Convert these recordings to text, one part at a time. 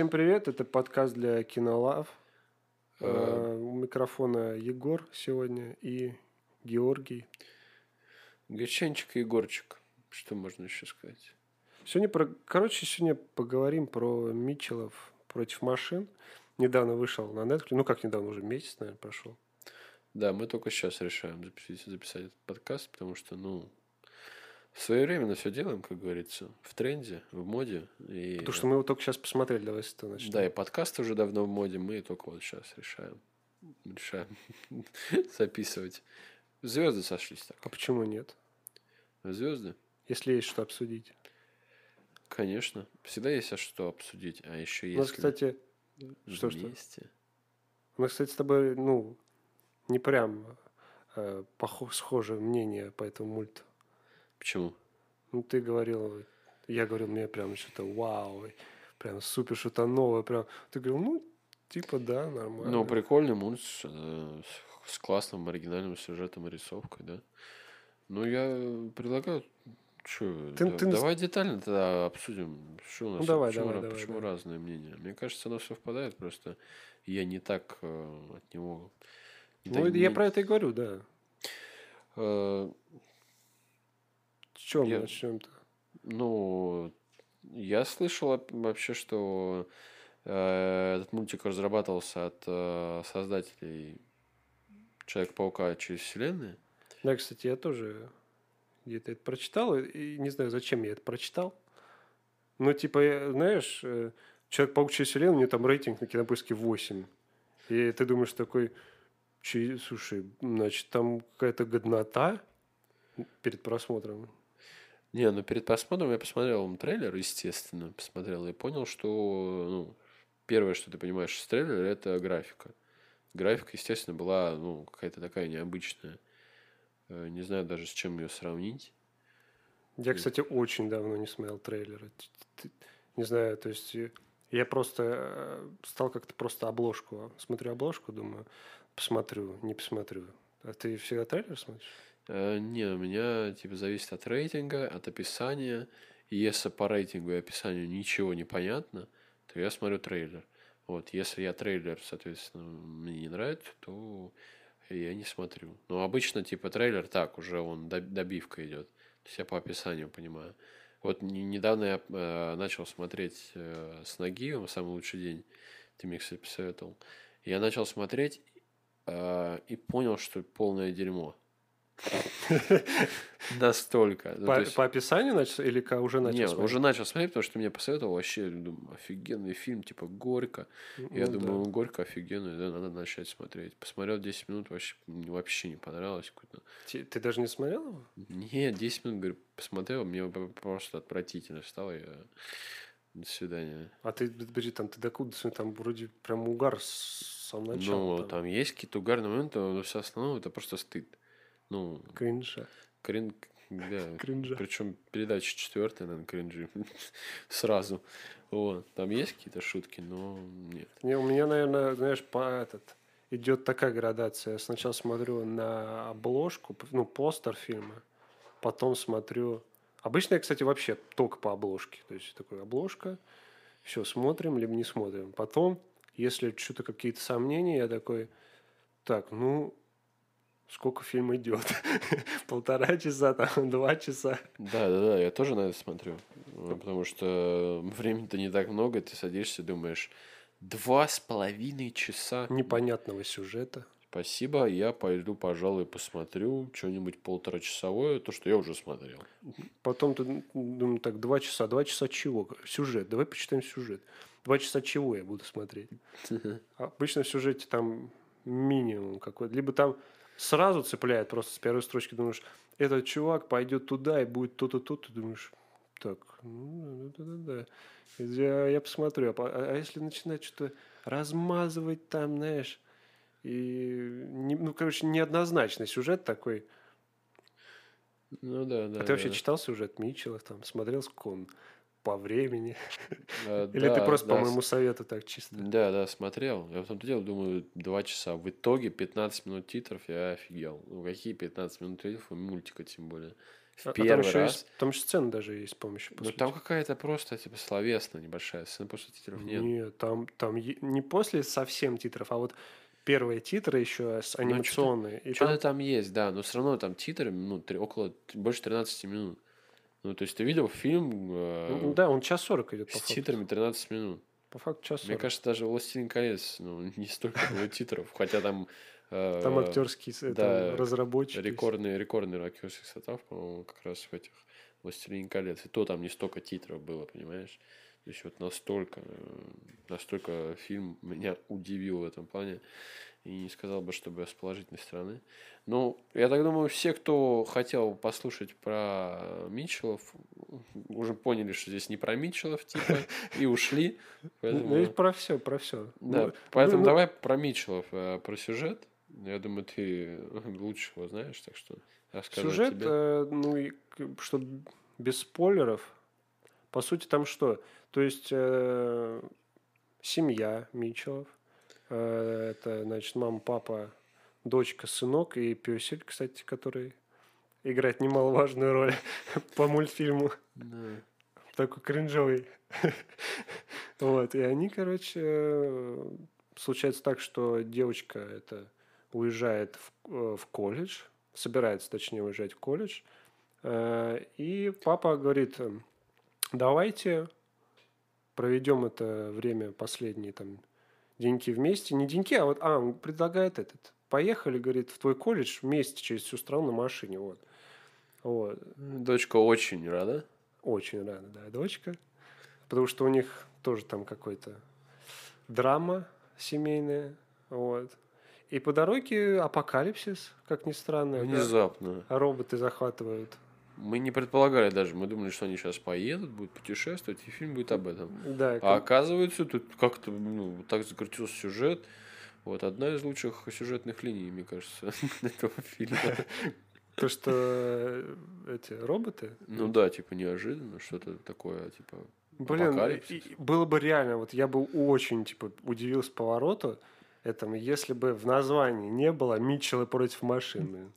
Всем привет, это подкаст для Кинолав. Э. У микрофона Егор сегодня и Георгий. Гречанчик и Егорчик. Что можно еще сказать? Сегодня про... Короче, сегодня поговорим про Митчеллов против машин. Недавно вышел на Netflix. Ну, как недавно, уже месяц, наверное, прошел. Да, мы только сейчас решаем записать, записать этот подкаст, потому что, ну, своевременно все делаем, как говорится, в тренде, в моде. И, Потому что мы его только сейчас посмотрели, давай с этого начнем. Да, и подкаст уже давно в моде, мы только вот сейчас решаем. Решаем записывать. Звезды сошлись так. А почему нет? Звезды? Если есть что обсудить. Конечно. Всегда есть а что обсудить. А еще У есть. нас, кстати, что, что? вместе. у нас, кстати, с тобой, ну, не прям э, похо- схожее мнение по этому мульту. Почему? Ну, ты говорил, я говорил, мне прям что-то вау, прям супер что-то новое, прям. Ты говорил, ну, типа, да, нормально. Ну, прикольный мульт с, э, с- классным оригинальным сюжетом и рисовкой, да. Ну, я предлагаю, что, Ты- ты- давай детально тогда обсудим, что у нас, Ну, давай, почему, давай, давай, почему давай. разные мнения. Мне кажется, оно совпадает, просто я не так э, от него... не Ну, так- я не- про это и говорю, да. э, чем Я- мы начнем-то? Ну, я слышал об- вообще, что э, этот мультик разрабатывался от э, создателей Человека-паука через вселенные. Да, кстати, я тоже где-то это прочитал, и- не знаю, зачем я это прочитал. Но, типа, я- знаешь, э, Человек-паук через вселенную, у него там рейтинг на кинопоиске 8. И ты думаешь такой, «Чи- слушай, значит, там какая-то годнота перед просмотром. Не, ну перед просмотром я посмотрел трейлер, естественно, посмотрел и понял, что ну, первое, что ты понимаешь с трейлера, это графика. Графика, естественно, была ну, какая-то такая необычная. Э, Не знаю даже, с чем ее сравнить. Я, кстати, очень давно не смотрел трейлеры. Не знаю, то есть э, я просто э, стал как-то просто обложку. Смотрю обложку, думаю, посмотрю, не посмотрю. А ты всегда трейлер смотришь? Э, Не, у меня типа зависит от рейтинга, от описания. И если по рейтингу и описанию ничего не понятно, то я смотрю трейлер. Вот, если я трейлер, соответственно, мне не нравится, то я не смотрю. Но обычно типа трейлер так, уже он доб- добивка идет. То есть я по описанию понимаю. Вот не- недавно я э, начал смотреть э, с Нагиевым «Самый лучший день». Ты мне, кстати, посоветовал. Я начал смотреть э, и понял, что полное дерьмо. Настолько. Ну, по, то есть- по описанию начал или ка- уже начал не, смотреть? уже начал смотреть, потому что ты мне посоветовал вообще, думаю, офигенный фильм, типа «Горько». Я Ну думаю, да. «Горько» офигенный, да, надо начать смотреть. Посмотрел 10 минут, вообще, вообще не понравилось. Ти- Ты даже не смотрел его? Нет, 10 минут, говорю, посмотрел, мне просто отвратительно стало. Я... До свидания. А ты, подожди, там ты докуда? Там вроде прям угар с самого начала. ну, там. там есть какие-то угарные моменты, но все остальное это просто стыд. Ну, Кринжа. крин... Да, Кринжа. Причем передача четвертая, наверное, кринжи. Сразу. Вот. Там есть какие-то шутки, но нет. Не, у меня, наверное, знаешь, по этот идет такая градация. Я сначала смотрю на обложку, ну, постер фильма, потом смотрю... Обычно я, кстати, вообще только по обложке. То есть такой обложка, все, смотрим, либо не смотрим. Потом, если что-то какие-то сомнения, я такой, так, ну, сколько фильм идет? Полтора часа, там, два часа. Да, да, да, я тоже на это смотрю. Ну, Потому что времени-то не так много, ты садишься и думаешь, два с половиной часа. Непонятного сюжета. Спасибо, я пойду, пожалуй, посмотрю что-нибудь полуторачасовое, то, что я уже смотрел. Потом ты думаю, так, два часа. Два часа чего? Сюжет. Давай почитаем сюжет. Два часа чего я буду смотреть? Обычно в сюжете там минимум какой-то. Либо там сразу цепляет просто с первой строчки. Думаешь, этот чувак пойдет туда и будет то-то, то Ты думаешь, так, ну, да, да, да, да. Я, я посмотрю. А, по- а если начинать что-то размазывать там, знаешь, и, не- ну, короче, неоднозначный сюжет такой. Ну да, да. а ты вообще да. читал сюжет Митчелла, там, смотрел, сколько он по времени. Э, Или ты просто да, по моему совету так чисто? Да, да, смотрел. Я в том-то дело, думаю, два часа. В итоге 15 минут титров я офигел. Ну, какие 15 минут титров? Мультика тем более. В А- а там первый еще раз. есть, там же сцена даже есть с помощью Ну, там какая-то просто, типа, словесная небольшая сцена, после титров нет. Нет, там, там не после совсем титров, а вот первые титры еще с анимационные. И Что-то там- там есть, да, но все равно там титры, ну, три- около, больше 13 минут. Ну, то есть ты видел фильм э, ну, да, он час сорок идет с факту. титрами 13 минут. По факту час Мне 40. кажется, даже «Властелин колец», ну, не столько было титров, хотя там... э, Там актерский с- да, там разработчик. Рекордный, рекордный актерский состав, по-моему, как раз в этих «Властелин колец». И то там не столько титров было, понимаешь? То есть вот настолько, э, настолько фильм меня удивил в этом плане. И не сказал бы, чтобы с положительной стороны. Ну, я так думаю, все, кто хотел послушать про Митчеллов, уже поняли, что здесь не про Митчеллов, типа, и ушли. Ну, Поэтому- и про все, про все. да, поэтому ну- давай про Митчеллов, э, про сюжет. Я думаю, ты лучше его знаешь, так что рассказывай Сюжет, тебе. э, ну, и что без спойлеров, по сути, там что? То есть, э, семья Митчеллов, это, значит, мама, папа, дочка, сынок и песель, кстати, который играет немаловажную роль по мультфильму. Да. такой кринжовый. Вот, и они, короче, э, случается так, что девочка это уезжает в, э, в колледж, собирается, точнее, уезжать в колледж, э, и папа говорит, э, давайте проведем это время последние там деньки вместе, не деньки, а вот, а, он предлагает этот, поехали, говорит, в твой колледж вместе через всю страну на машине, вот. Вот. Дочка очень рада. Очень рада, да, дочка. Потому что у них тоже там какой-то драма семейная. Вот. И по дороге апокалипсис, как ни странно. Внезапно. Роботы захватывают. Мы не предполагали даже, мы думали, что они сейчас поедут, будут путешествовать, и фильм будет об этом. Да, А оказывается, тут как-то ну, так закрутился сюжет. Вот одна из лучших сюжетных линий, мне кажется, этого фильма. то, что э, эти роботы. Ну да, типа неожиданно, что-то такое, типа. Блин, было бы реально, вот я бы очень типа удивился повороту этому, если бы в названии не было Митчелла против машин.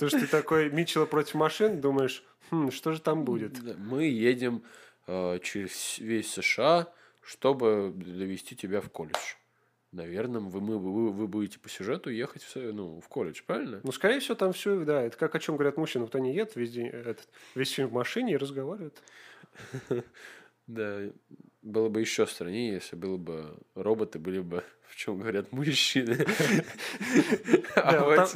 Потому что ты такой Митчелла против машин, думаешь, «Хм, что же там будет? Мы едем э, через весь США, чтобы довести тебя в колледж. Наверное, вы, мы, вы, вы будете по сюжету ехать в, ну, в колледж, правильно? Ну, скорее всего, там все, да, это как о чем говорят мужчины. Вот они едут весь, день, этот, весь фильм в машине и разговаривают. Да, было бы еще страннее, если было бы роботы были бы, в чем говорят мужчины. А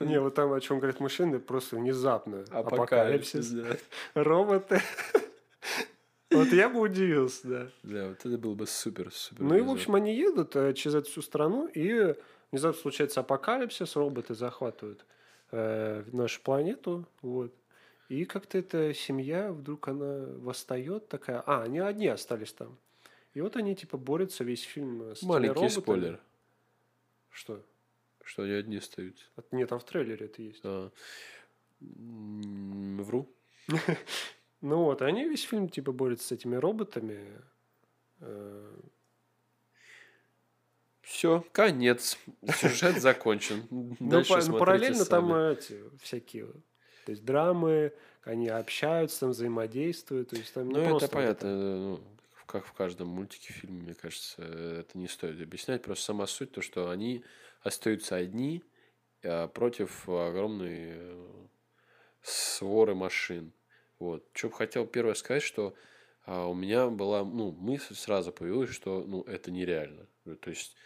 не- вот там о чем говорят мужчины, просто внезапно. Апокалипсис. Роботы. Вот я бы удивился, да. Да, вот это было бы супер, супер. Ну и, в общем, они едут э, через эту всю страну, и внезапно случается апокалипсис, роботы захватывают э, нашу планету, вот. И как-то эта семья, вдруг она восстает такая, а, они одни остались там. И вот они, типа, борются весь фильм э, с Маленький роботами. спойлер, Что? что они одни остаются. А, Нет, там в трейлере это есть. М, Вру. Ну вот, они весь фильм, типа, борются с этими роботами. Э, Все, конец. Сюжет закончен. Ну, ну, параллельно там э, эти всякие, то есть драмы, они общаются, там взаимодействуют, то есть там не Ну, это просто понятно. ну, как в каждом мультике, фильме, мне кажется, это не стоит объяснять. Просто сама суть, то, что они остаются одни а, против огромной э, своры машин. Вот. Что бы хотел первое сказать, что а, у меня была ну, мысль сразу появилась, что ну, это нереально. То есть,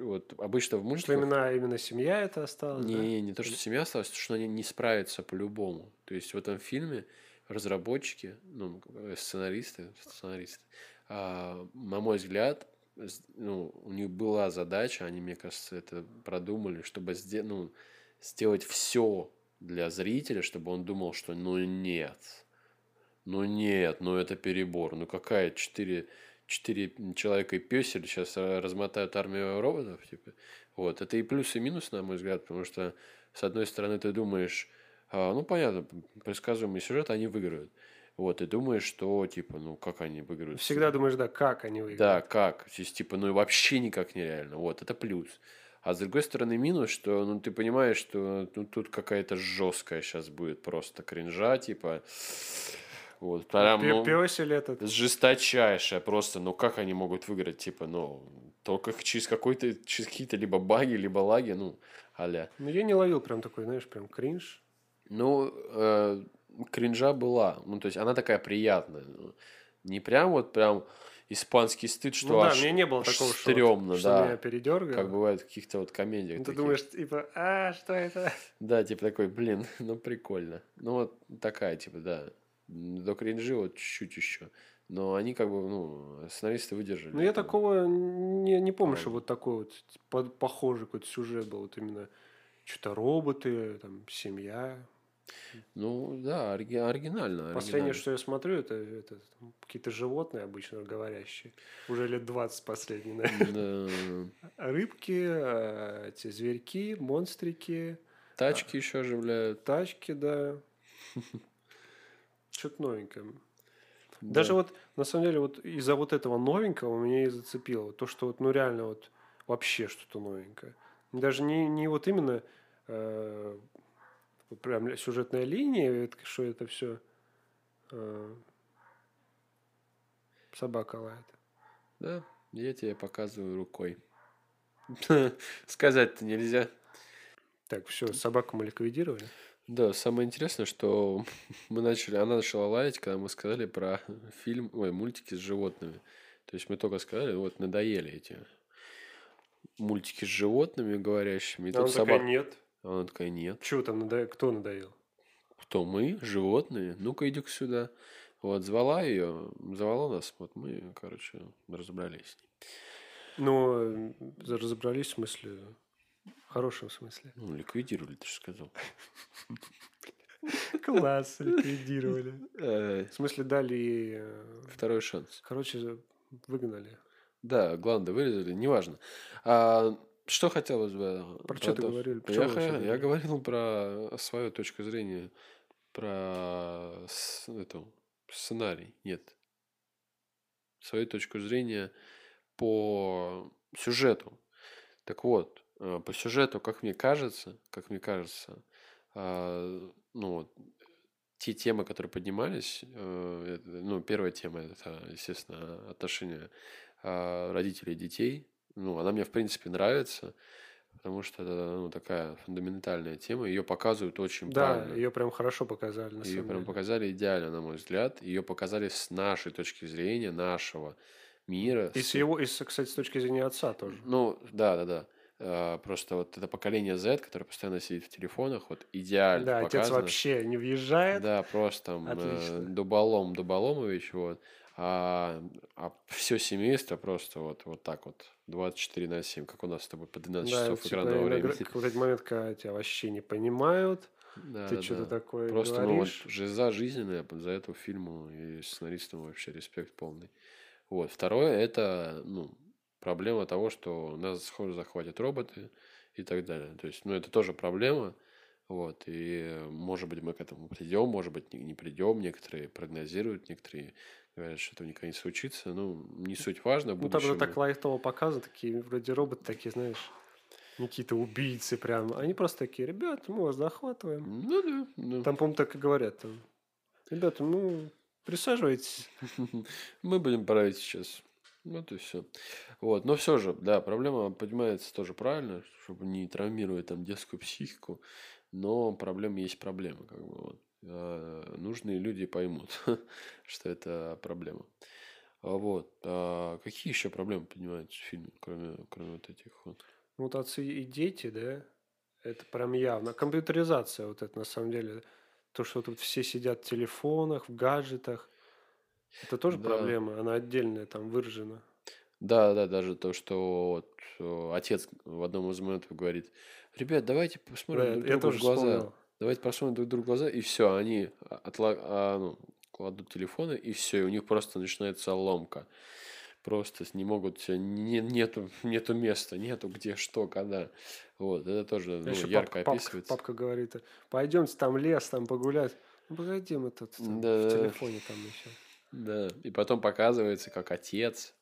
вот обычно в Что мультиках... именно, именно семья это осталась, да? Не, не то, что семья осталась, то, что они не справятся по-любому. То есть в этом фильме разработчики, ну, э, сценаристы, сценаристы, а, на мой взгляд, ну, у них была задача, они, мне кажется, это продумали, чтобы сде- ну, сделать все для зрителя, чтобы он думал, что ну нет, ну нет, ну это перебор, ну какая четыре, четыре человека и песель сейчас размотают армию роботов, типа. Вот, это и плюс, и минус, на мой взгляд, потому что, с одной стороны, ты думаешь, а, ну, понятно, предсказуемый сюжет, они выиграют. Вот, и думаешь, что, типа, ну, как они выиграют. Всегда думаешь, да, как они выиграют. Да, как. То есть, типа, ну, вообще никак нереально. Вот, это плюс. А с другой стороны, минус, что, ну, ты понимаешь, что ну, тут какая-то жесткая сейчас будет просто кринжа, типа, вот, прям, ну, этот. жесточайшая просто, ну, как они могут выиграть, типа, ну, только через какой-то, через какие-то либо баги, либо лаги, ну, аля. Ну, я не ловил прям такой, знаешь, прям кринж. Ну, э, кринжа была. Ну, то есть она такая приятная. Ну, Не прям вот прям испанский стыд, что ну да, аж, мне не было такого, что, стрёмно, что да. меня передергало. Как бывает в каких-то вот комедиях. Ну, ты таких. думаешь, типа, а, что это? Да, типа такой, блин, ну прикольно. Ну вот такая, типа, да. До кринжи вот чуть-чуть еще. Но они как бы, ну, сценаристы выдержали. Ну, я такого не, не помню, что вот такой вот по- похожий какой-то сюжет был. Вот именно что-то роботы, там, семья. Ну, да, ори- оригинально. Последнее, оригинально. что я смотрю, это, это какие-то животные обычно говорящие. Уже лет 20 последние, наверное. Да. Рыбки, эти зверьки, монстрики, Тачки еще оживляют. тачки, да. Что-то новенькое. Да. Даже вот, на самом деле, вот из-за вот этого новенького меня и зацепило. То, что вот, ну, реально вот вообще что-то новенькое. Даже не, не вот именно э, прям сюжетная линия, это- что это все собака лает. Да, я тебе показываю рукой. Сказать-то нельзя. Так, все, собаку мы ликвидировали. Да, самое интересное, что мы начали, она начала лаять, когда мы сказали про фильм, ой, мультики с животными. То есть мы только сказали, вот надоели эти мультики с животными говорящими. И А она такая, собака. нет. А Она такая, нет. Чего там, надо... кто надоел? Кто мы? Животные? Ну-ка иди сюда. Вот, звала ее, звала нас, вот мы, короче, разобрались с ней. Ну, э, разобрались в смысле, в хорошем смысле. Ну, ликвидировали, ты же сказал. Класс, ликвидировали. Э, В смысле, дали э, Второй шанс. короче, выгнали. Да, гланды вырезали, неважно. А, что хотелось бы... Про чё ты говорил? Я, говорил про свою точку зрения, про с- эту, сценарий. Нет. Свою точку зрения по сюжету. Так вот, по сюжету, как мне кажется, как мне кажется, а, ну, вот, те темы, которые поднимались, э, ну, первая тема, это, естественно, отношения а, родителей и детей. Ну, она мне, в принципе, нравится, потому что это, ну, такая фундаментальная тема. Ее показывают очень Да, правильно. ее прям хорошо показали, на Ее прям показали идеально, на мой взгляд. Ее показали с нашей точки зрения, нашего мира. И с его, и, с, кстати, с точки зрения отца тоже. Ну, да, да, да. А, Просто вот это поколение Z, которое постоянно сидит в телефонах, вот идеально Да, отец показано. вообще не въезжает. Да, просто там э, Отлично. Дуболом Дуболомович, вот. А, все семейство просто вот, вот так вот 24 на 7, как у нас с тобой по 12 Да, часов экранного времени. вот этот момент, когда тебя вообще не понимают, Да, ты да, что-то да. такое Просто ну, вот, говоришь. жиза жизненная за эту фильму и сценаристам вообще респект полный. Вот. Второе, это ну, проблема того, что нас скоро захватят роботы и так далее. То есть, ну, это тоже проблема. Вот, и может быть мы к этому придем, может быть не, не придем. Некоторые прогнозируют, некоторые говорят, что этого никогда не случится. Ну, не суть важно. Ну, там это так лайтово показано, такие вроде роботы такие, знаешь, не какие-то убийцы прям. Они просто такие, ребят, мы вас захватываем. Ну да, ну, Там, по-моему, так и говорят. Там, Ребята, ну, присаживайтесь. Мы будем править сейчас. Вот и все. Вот. Но все же, да, проблема поднимается тоже правильно, чтобы не травмировать там детскую психику. Но проблема есть проблема. Как бы, вот. А, нужные люди поймут, что это проблема. А Вот. А какие еще проблемы поднимаются в фильме, кроме, кроме вот этих вот? Вот отцы и дети, да, это прям явно. Компьютеризация вот это, на самом деле. То, что тут все сидят в телефонах, в гаджетах. Это тоже Да. проблема, она отдельная, там выражена. Да, да, даже то, что вот, э, отец в одном из моментов говорит, ребят, давайте Да, посмотрим друг я другу в глаза. вспомнил. давайте посмотрим друг другу в глаза, и все, они отла- а, ну, кладут телефоны, и все, и у них просто начинается ломка. Просто не могут, не, нету, нету места, нету где, что, когда. Вот, это тоже ну, Еще ярко папка, папка- описывается. папка говорит, пойдемте там лес, там погулять. Ну, Погоди, мы тут там Да. в телефоне там еще. Да. И потом показывается, как отец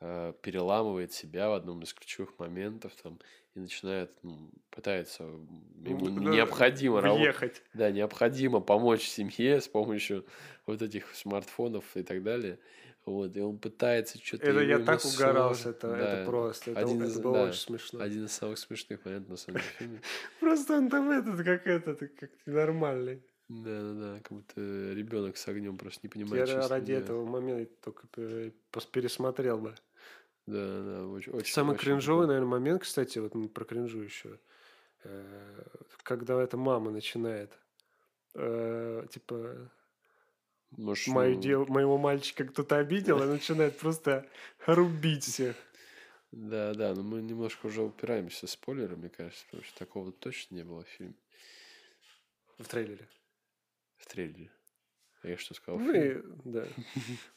э, переламывает себя в одном из ключевых моментов там и начинает, ну, пытается, ему Ну, необходимо рабо- Въехать. Да, необходимо помочь семье с помощью вот этих смартфонов и так далее. Вот, и он пытается что-то... Это я так ему угорал с сложно. этого. Да, Это просто. Это, один это из- было да, очень смешно. Один из самых смешных моментов, на самом деле. Просто он там этот, как этот, как нормальный. Да, да, да, как будто ребенок с огнем просто не понимает, Я ради делать. этого момента только пересмотрел бы. Да, да, очень, очень Самый очень кринжовый, наверное, момент, кстати, вот мы про кринжу еще. э, Когда эта мама начинает, э, типа, Может, мою ну, дел, моего мальчика кто-то обидел, и начинает просто рубить всех. Да, да, но мы немножко уже упираемся в спойлеры, мне кажется, потому что такого точно не было в фильме, В трейлере. В. А Я что сказал? Ну и, да.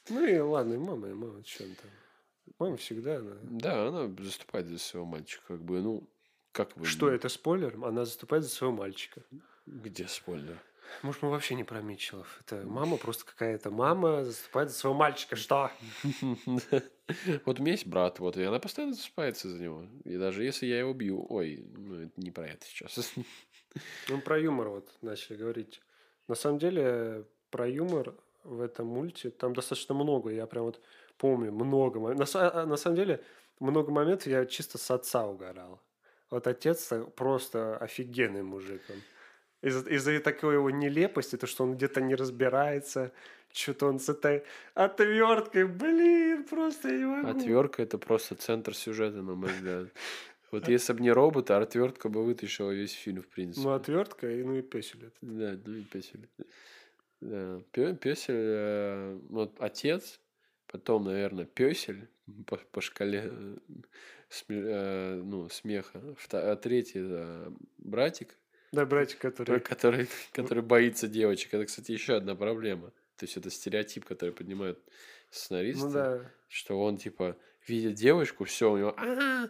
Ну и ладно, и мама, и мама, что там. Мама всегда, она... Да, она заступает за своего мальчика, как бы, ну, как бы... Что это спойлер? Она заступает за своего мальчика. Где спойлер? Может, мы вообще не про Митчеллов. Это мама просто какая-то мама заступает за своего мальчика. Что? Вот у меня есть брат, вот, и она постоянно заступается за него. И даже если я его бью, ой, ну, это не про это сейчас. Мы про юмор вот начали говорить. На самом деле, про юмор в этом мульте там достаточно много. Я прям вот помню много. мо- На, а, на самом деле, много моментов я чисто с отца угорал. Вот отец просто офигенный мужик. он. Из-за, из-за такой его нелепости, то, что он где-то не разбирается, что-то он с этой отверткой, блин, просто я не могу. Отвертка это просто центр сюжета, на мой взгляд. Вот если бы не робот, а отвертка бы вытащила весь фильм, в принципе. Ну, отвертка и ну и песель. это. Да, ну и песель. Да. Пе- Песель, э, вот отец, потом, наверное, песель по, по шкале э, сме- э, ну, смеха. А третий э, братик, Да, братик, который... который, который боится девочек. Это, кстати, еще одна проблема. То есть это стереотип, который поднимают сценаристы, Ну да. что он типа видит девочку, все у него, а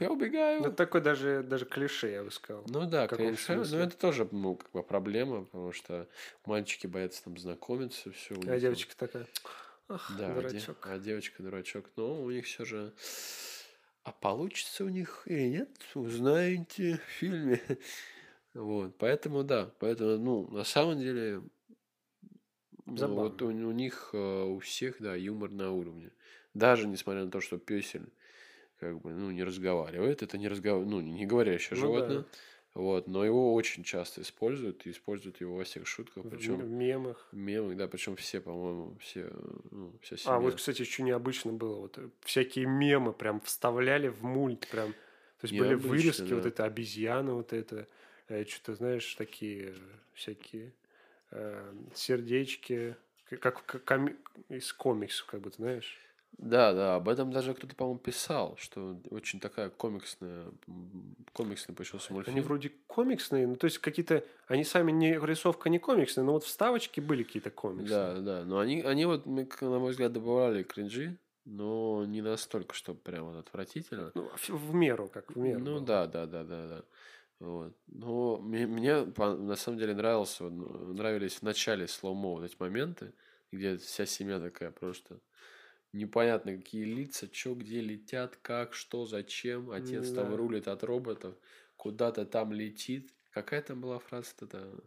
я убегаю. Ну, это такой даже, даже клише, я бы сказал. Ну да, конечно. Но смысле? это тоже, ну, как бы проблема, потому что мальчики боятся там знакомиться, все. А девочка такая, ах, да, а де- дурачок. А, девочка дурачок. Но у них все же. А получится у них или нет, узнаете в фильме. Вот, поэтому да, поэтому, ну, на самом деле, ну, вот у, у них, э, у всех, да, юмор на уровне. Даже несмотря на то, что песель, как бы, ну, не разговаривает, это не разговор, ну, не говорящее Ну да. животное. Вот, но его очень часто используют, и используют его во всех шутках, В причем в мемах. мемы, да, причем все, по-моему, все, ну, вся А, семья. вот, кстати, еще необычно было. Вот э, всякие мемы прям вставляли в мульт. Прям. То есть были Необычно, вырезки, вот да. это обезьяна, вот это. что-то, знаешь, такие э, всякие э, сердечки. Как, как коми- из комиксов, как бы, знаешь. Да, да, об этом даже кто-то, по-моему, писал, что очень такая комиксная, комиксный получился мультфильм. Они вроде комиксные, ну, то есть какие-то... Они сами не... Рисовка не комиксная, но вот вставочки были какие-то комиксные. Да, да, но они, они вот, на мой взгляд, добавляли кринжи, но не настолько, чтобы прям вот отвратительно. Ну, в, в меру, как в меру. Ну было. да, да, да, да, да. Вот. Но мне, мне на самом деле нравился, нравились в начале слоумо вот эти моменты, где вся семья такая просто непонятно какие лица, что где летят, как, что, зачем. Отец там Да. рулит от роботов, куда-то там летит. Какая там была фраза-то? там?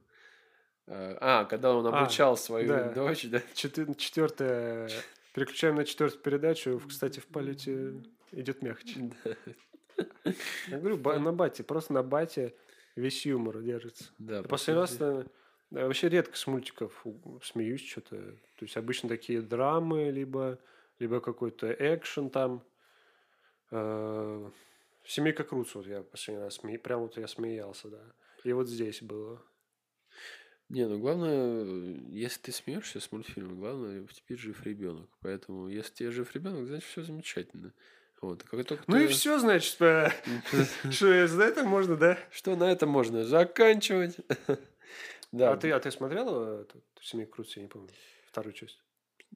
Э, А, когда он А, обучал свою да. дочь, да? Четвертая... Переключаем на четвертую передачу. Кстати, в полете идет мягче. Я говорю, на бате, просто на бате весь юмор держится. Да, по Последний раз да, вообще редко с мультиков смеюсь что-то. То есть обычно такие драмы, либо, либо какой-то экшен там. Э, Семейка Крутс, вот я последний раз прям вот я смеялся, да. И вот здесь было. Не, ну главное, э, если ты смеешься с мультфильма, главное, тебе жив ребенок. Поэтому, если тебе жив ребенок, значит, все замечательно. Вот. Как только Ну и все, значит, э, что за это можно, да? Что на этом можно заканчивать. Да, А ты, а ты смотрел эту «Семейку Крутс», я не помню, вторую часть?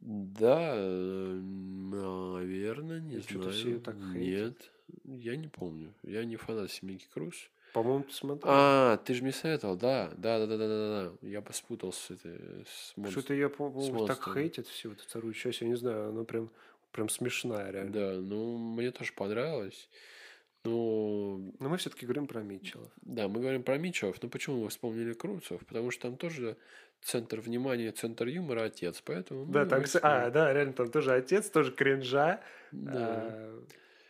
Да, э, наверное, не что-то знаю. все её так Нет, я не помню. Я не фанат Семейки Круз. По-моему, ты смотрел. А, ты же мне советовал, да, да, да, да, да, да, да. Я поспутал с этой с монст- Что-то я, по-моему, так хейтит всю эту вторую часть, я не знаю, она прям, прям смешная реально. Да, ну мне тоже понравилось. Ну, Но мы все-таки говорим про Митчеллов. да, мы говорим про Мичев, но почему мы вспомнили Круцев? Потому что там тоже центр внимания, центр юмора отец, поэтому... ну, Да, там, давай кстати- вспомним. а, да, реально, там тоже отец, тоже кринжа. Да. А,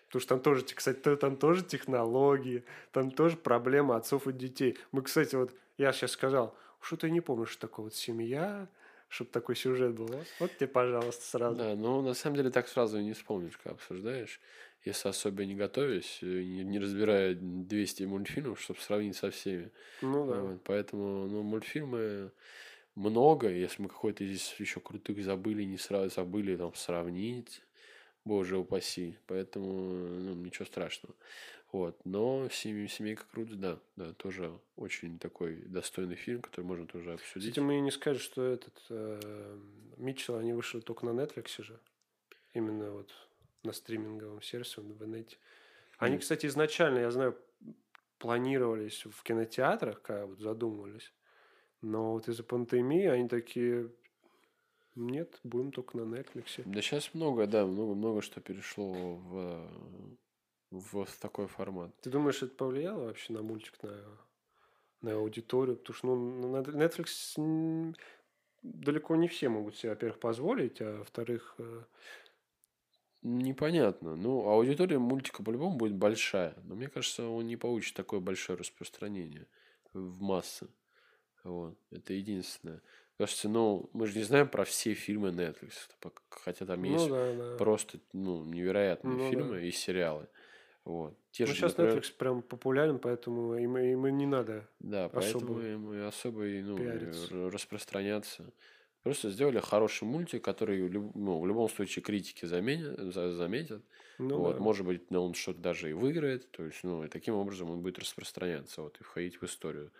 Потому что там тоже, кстати, там тоже технологии, там тоже проблема отцов и детей. Мы, кстати, вот, я сейчас сказал, что-то я не помню, что такое вот семья, чтобы такой сюжет был. Вот, тебе, пожалуйста, сразу. Да, но на самом деле так сразу не вспомнишь, когда обсуждаешь. Если особо не готовясь, э, не, не разбирая 200 мультфильмов, чтобы сравнить со всеми. Ну да. Вот, поэтому, ну, мультфильмы много. Если мы какой-то из еще крутых забыли, не сразу забыли там сравнить, боже упаси. Поэтому, ну, ничего страшного. Вот. Но «Семь- «Семейка Крудс», да, да, тоже очень такой достойный фильм, который можно тоже обсудить. Кстати, мы не скажем, что этот э, Митчелл, они вышли только на Netflix же. Именно вот на стриминговом сервисе, в инете. Они, кстати, изначально, я знаю, планировались в кинотеатрах, когда вот задумывались. Но вот из-за пандемии они такие, нет, будем только на Netflix. Да сейчас много, да, много, много что перешло в, в такой формат. Ты думаешь, это повлияло вообще на мультик, на, на аудиторию? Потому что ну, на Netflix далеко не все могут себе, во-первых, позволить, а во-вторых, э, Непонятно. Ну, аудитория мультика по-любому будет большая. Но мне кажется, он не получит такое большое распространение в массы. Вот. Это единственное. Кажется, ну, мы же не знаем про все фильмы Netflix. Хотя там ну есть да, да. просто ну, невероятные Ну да. фильмы и сериалы. Вот. Те Ну, же, сейчас например, Netflix прям популярен, поэтому им, им и не надо. Да, особо поэтому им и особо ну, пиариться. распространяться. Просто сделали хороший мультик, который ну, в любом случае критики заменят, за- заметят. Ну, вот, да. может быть, ну, он что-то даже и выиграет. То есть, ну, и таким образом он будет распространяться вот, и входить в историю.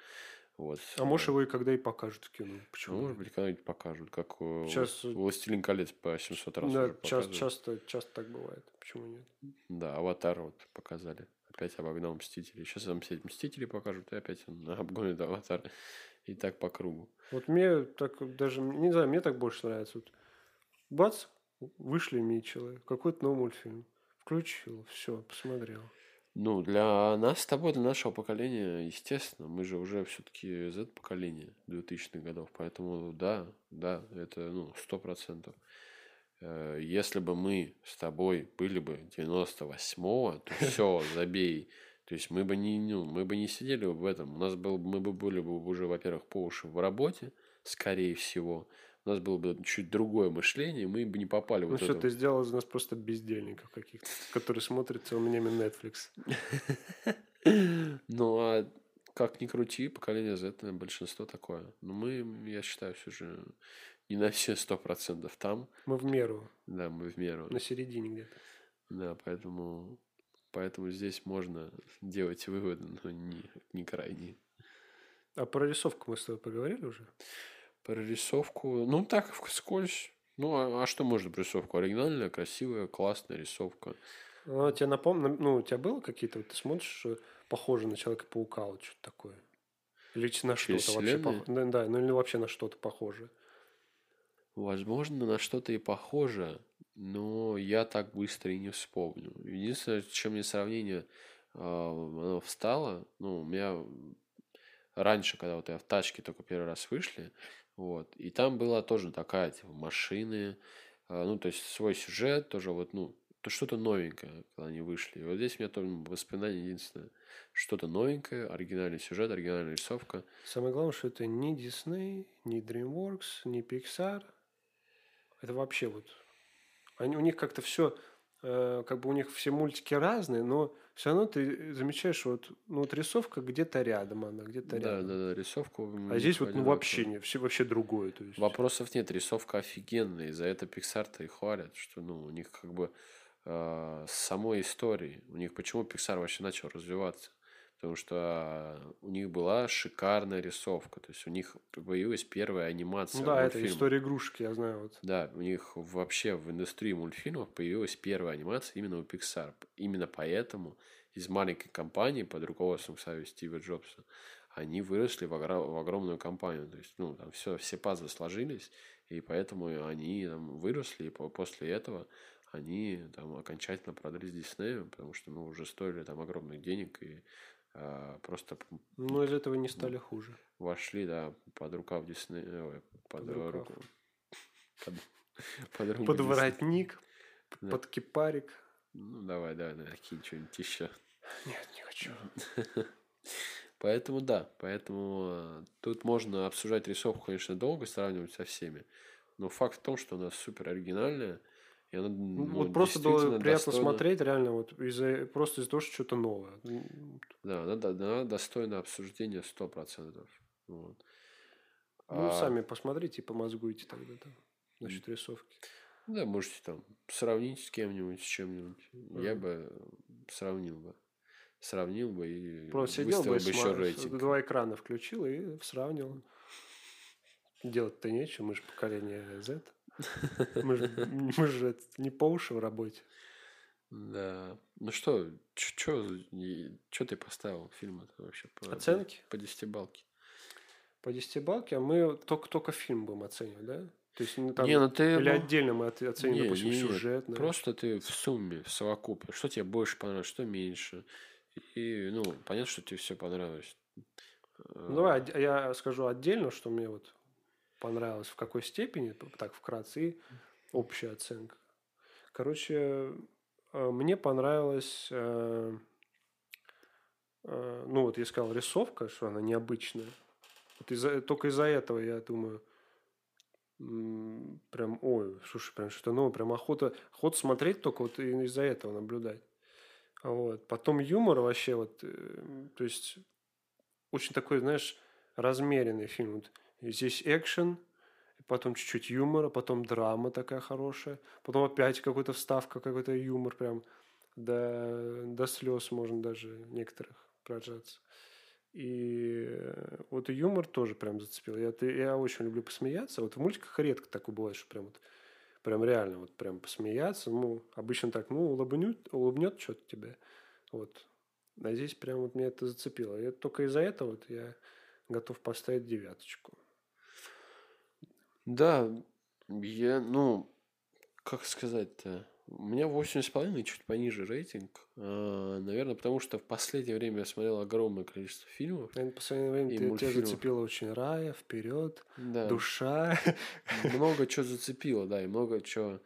Вот. А может, его и когда и покажут в кино. Ну, Почему? может нет? быть, когда-нибудь покажут, как э, Сейчас, «Влас- «Властелин колец» по 700 раз да, уже часто, показывают. часто, часто так бывает. Почему нет? Да, «Аватар» вот показали. Опять обогнал «Мстителей». Сейчас там все «Мстители» покажут, и опять он обгонит «Аватар». И так по кругу. Вот мне так даже, не знаю, мне так больше нравится. Вот, бац, вышли Митчеллы, какой-то новый мультфильм. Включил, все, посмотрел. Ну, для нас с тобой, для нашего поколения, естественно, мы же уже все-таки Z-поколение 2000-х годов, поэтому да, да, это, ну, сто процентов. Э, Если бы мы с тобой были бы 98-го, то все, забей. То есть мы бы не, ну, мы бы не сидели в этом. У нас был, мы бы были бы уже, во-первых, по уши в работе, скорее всего. У нас было бы чуть другое мышление, мы бы не попали Ну вот все, это ты сделал из нас просто бездельников каких-то, которые смотрят целыми днями Netflix. Ну, а как ни крути, поколение Z, наверное, большинство такое. Но мы, я считаю, все же не на все сто процентов там. Мы в меру, Да, мы в меру. на середине где-то. Да, поэтому, поэтому здесь можно делать выводы, но не, не крайние. А про рисовку мы с тобой поговорили уже? Про рисовку, ну так, вскользь. Ну, а, а что можно про рисовку? Оригинальная, красивая, классная рисовка. Ну, тебе напомню, ну, у тебя было какие-то, вот ты смотришь, похоже на Человека-паука, вот что-то такое? Или на что-то вообще похоже? Да, ну или вообще на что-то похоже. Возможно, на что-то и похоже, но я так быстро и не вспомню. Единственное, чем мне сравнение а, оно встало, ну, у меня раньше, когда вот я в тачке только первый раз вышли, вот, и там была тоже такая, типа, машины, а, ну, то есть свой сюжет, тоже вот, ну, то что-то новенькое, когда они вышли. И вот здесь у меня тоже воспоминание единственное. Что-то новенькое, оригинальный сюжет, оригинальная рисовка. Самое главное, что это не Disney, не DreamWorks, не Pixar. Это вообще вот... Они, у них как-то все... как бы у них все мультики разные, но все равно ты замечаешь, вот, ну, вот рисовка где-то рядом она, где-то Да, рядом. да, да, рисовку. у А здесь вот ну, вообще не, все вообще другое. То есть. Вопросов нет, рисовка офигенная, и за это Pixar-то и хвалят, что ну, у них как бы э, с самой историей, у них почему Pixar вообще начал развиваться? Потому что у них была шикарная рисовка, то есть у них появилась первая анимация Ну да, это мультфильма. история игрушки, я знаю. Вот. Да, у них вообще в индустрии мультфильмов появилась первая анимация именно у Pixar. Именно поэтому из маленькой компании под руководством, кстати, Стива Джобса, они выросли в, огр- в огромную компанию. То есть, ну, там все, все пазлы сложились, и поэтому они там выросли, и по- после этого они там окончательно продались Диснею, потому что, ну, уже стоили там огромных денег, и просто п- Но из этого не стали хуже. вошли, да, под рукав Диснея, ой, под, Под рукав. руку, под, под руку Под воротник, Да. под кипарик. Ну, давай, давай, давай, кинь что-нибудь еще. Нет, не хочу. Поэтому да, поэтому э, тут можно обсуждать рисовку, конечно, долго, сравнивать со всеми. Но факт в том, что она супер оригинальная, и она Ну, ну, вот просто было приятно достойна- смотреть, реально, вот из-за просто из-за того, что что-то новое. Да, она, она достойна обсуждения 100%. Вот. Ну, А, сами посмотрите и помозгуйте тогда там насчет рисовки. Да, можете там сравнить с кем-нибудь, с чем-нибудь. Я Мгм. бы сравнил бы. Сравнил бы и Просто сидел бы, бы еще сма- рейтинг. два экрана включил и сравнил. Делать-то нечего, мы же поколение Z. Мы же, мы же не по уши в работе. Да. Ну что, что ты поставил фильм это вообще? По, Оценки? По десятибалке. По десятибалке, а мы только, только фильм будем оценивать, да? То есть, ну, там, Не, ну ты... или ну, отдельно мы оце- оценим, не, допустим, не, сюжет. знаешь. Просто ты в сумме, в совокупе. Что тебе больше понравилось, что меньше. И, ну, понятно, что тебе все понравилось. Ну, давай од- я скажу отдельно, что мне вот понравилось, в какой степени, так вкратце, общая оценка. Короче, э, мне понравилась, э, э, ну вот я сказал, рисовка, что она необычная. Вот из-за, только из-за этого, я думаю, прям, ой, слушай, прям что-то новое, прям охота, охота смотреть только вот из-за этого наблюдать. Вот. Потом юмор вообще вот, то есть очень такой, знаешь, размеренный фильм. Вот здесь экшен, потом чуть-чуть юмора, потом драма такая хорошая, потом опять какой-то вставка, какой-то юмор прям до, до слез можно даже некоторых прожаться. И э, вот и юмор тоже прям зацепил. Я, я очень люблю посмеяться. Вот в мультиках редко такое бывает, что прям вот прям реально вот прям посмеяться. Ну, обычно так, ну, улыбнет, улыбнет что-то тебе. Вот. А здесь прям вот меня это зацепило. И только из-за этого вот я готов поставить девяточку. Да, я, ну, как сказать-то, у меня 8,5, чуть пониже рейтинг. А, наверное, потому что в последнее время я смотрел огромное количество фильмов. Наверное, в последнее время ты- тебя зацепило очень рая, вперед, Да, душа. много чего зацепило, да, и много чего,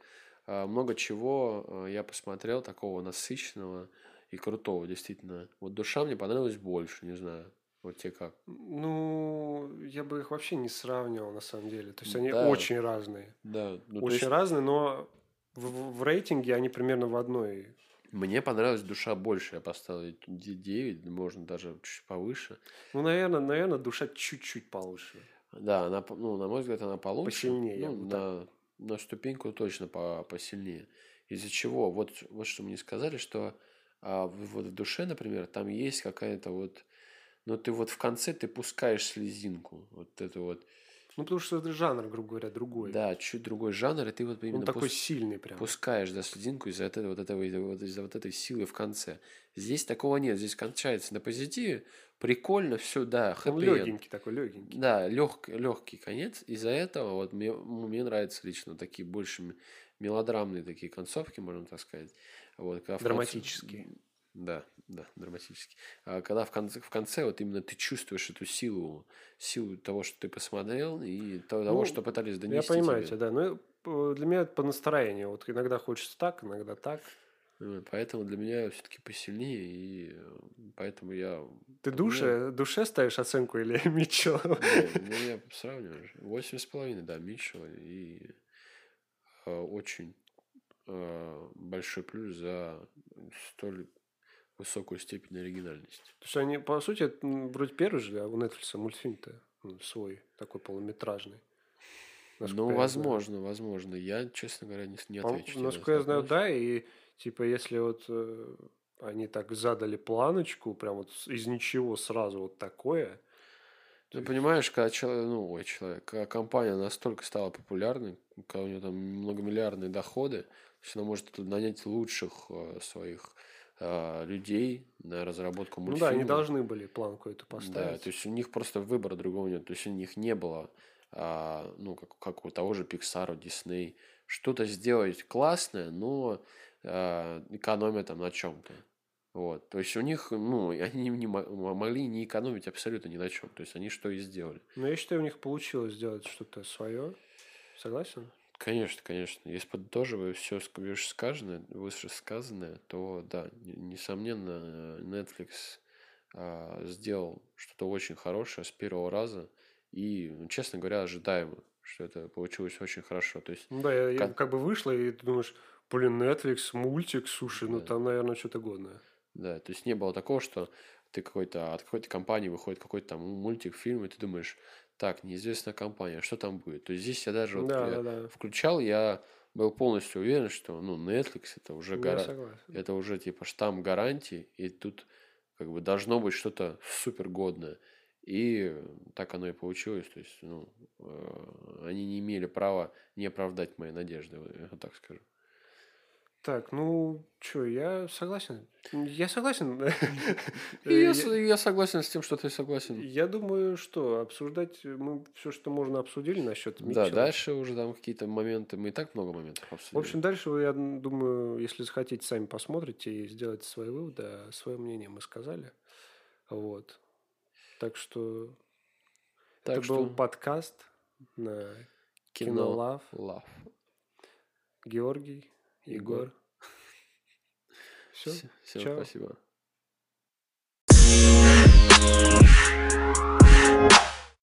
а, много чего а, я посмотрел такого насыщенного и крутого, действительно. Вот душа мне понравилась больше, не знаю. Вот тебе как? Ну, я бы их вообще не сравнивал на самом деле. То есть они Да. очень разные. Да, ну, очень есть разные, но в, в- рейтинге они примерно в одной. мне понравилась душа больше. Я поставил ей 9, можно даже чуть повыше. Ну, наверное, наверное, душа чуть-чуть получше. Да, она, ну, на мой взгляд, она получше. Посильнее, Ну, на, на ступеньку точно по, посильнее. Из-за чего? Вот, вот что мне сказали, что а, вот в душе, например, там есть какая-то вот... Ну, ты вот в конце ты пускаешь слезинку. Вот это вот... Ну, потому что это жанр, грубо говоря, другой. Да, чуть другой жанр, и ты вот именно Он такой пус- сильный прям. пускаешь да, слезинку из-за этого, вот этого, вот из-за вот этой силы в конце. Здесь такого нет. Здесь кончается на позитиве. Прикольно, все, да, Он хэппи-энд. легенький такой, легенький. Да, лег, легкий конец. Из-за этого вот мне, ну, мне нравятся лично такие больше мелодрамные такие концовки, можно так сказать. Вот, Драматические. Да, да, драматически. А когда в конце, в конце вот именно ты чувствуешь эту силу, силу того, что ты посмотрел, и то- того, Ну, что пытались донести Я понимаю тебя, да. Но э, для меня это по настроению. Вот иногда хочется так, иногда так. Вот, Поэтому для меня все-таки посильнее, и э, поэтому я... Ты душе, душе ставишь оценку или Митчелл? Не, ну, я сравниваю. Восемь с половиной, да, Митчелл. И э, очень э, большой плюс за столь высокую степень оригинальности. Потому что они, по сути, это, вроде первый же, а у Netflix мультфильм-то ну, свой, такой полуметражный. Насколько Ну, я знаю. возможно, возможно. Я, честно говоря, не, не отвечу. Насколько я знаю, да, и типа если вот э, они так задали планочку, прям вот из ничего сразу вот такое, Ты понимаешь, когда человек, ну, ой, человек, когда компания настолько стала популярной, когда у нее там многомиллиардные доходы, то есть она может нанять лучших э, своих людей на разработку Ну мультфильма. да, они должны были планку эту Да, поставить. то есть у них просто выбора другого нет. То есть у них не было, а, ну, как, как у того же Pixar, Disney, что-то сделать классное, но а, экономя там на чем-то. Вот. То есть у них, ну, они не мо- могли не экономить абсолютно ни на чем. То есть они что и сделали. Но я считаю, у них получилось сделать что-то свое. Согласен? Конечно, конечно. Если подытоживая все сказанное, вышесказанное, то да, несомненно, Netflix а, сделал что-то очень хорошее с первого раза. И, ну, честно говоря, ожидаемо, что это получилось очень хорошо. То есть, Ну да, я, Как- как бы вышла, и ты думаешь, блин, Netflix, мультик, слушай, ну Да. там, наверное, что-то годное. да, то есть не было такого, что ты какой-то от какой-то компании выходит какой-то там мультик, фильм, и ты думаешь, так, неизвестная компания, что там будет? То есть здесь я даже вот да, я да, включал, я был полностью уверен, что ну Netflix это уже гора... это уже типа штамп гарантии, и тут как бы должно быть что-то супер годное. И так оно и получилось. То есть, ну, э, они не имели права не оправдать мои надежды, я так скажу. Так, ну, что, я согласен. Я согласен. Я, Э, я согласен с тем, что ты согласен. Я думаю, что обсуждать мы все, что можно, обсудили насчет Да, Митчелла. дальше уже там какие-то моменты, мы и так много моментов В обсудили. общем, дальше вы, я думаю, если захотите, сами посмотрите и сделайте свои выводы, а свое мнение мы сказали. Вот. Так что так это что был подкаст на кино. Лав. Георгий, Егор. Все. Чао. спасибо.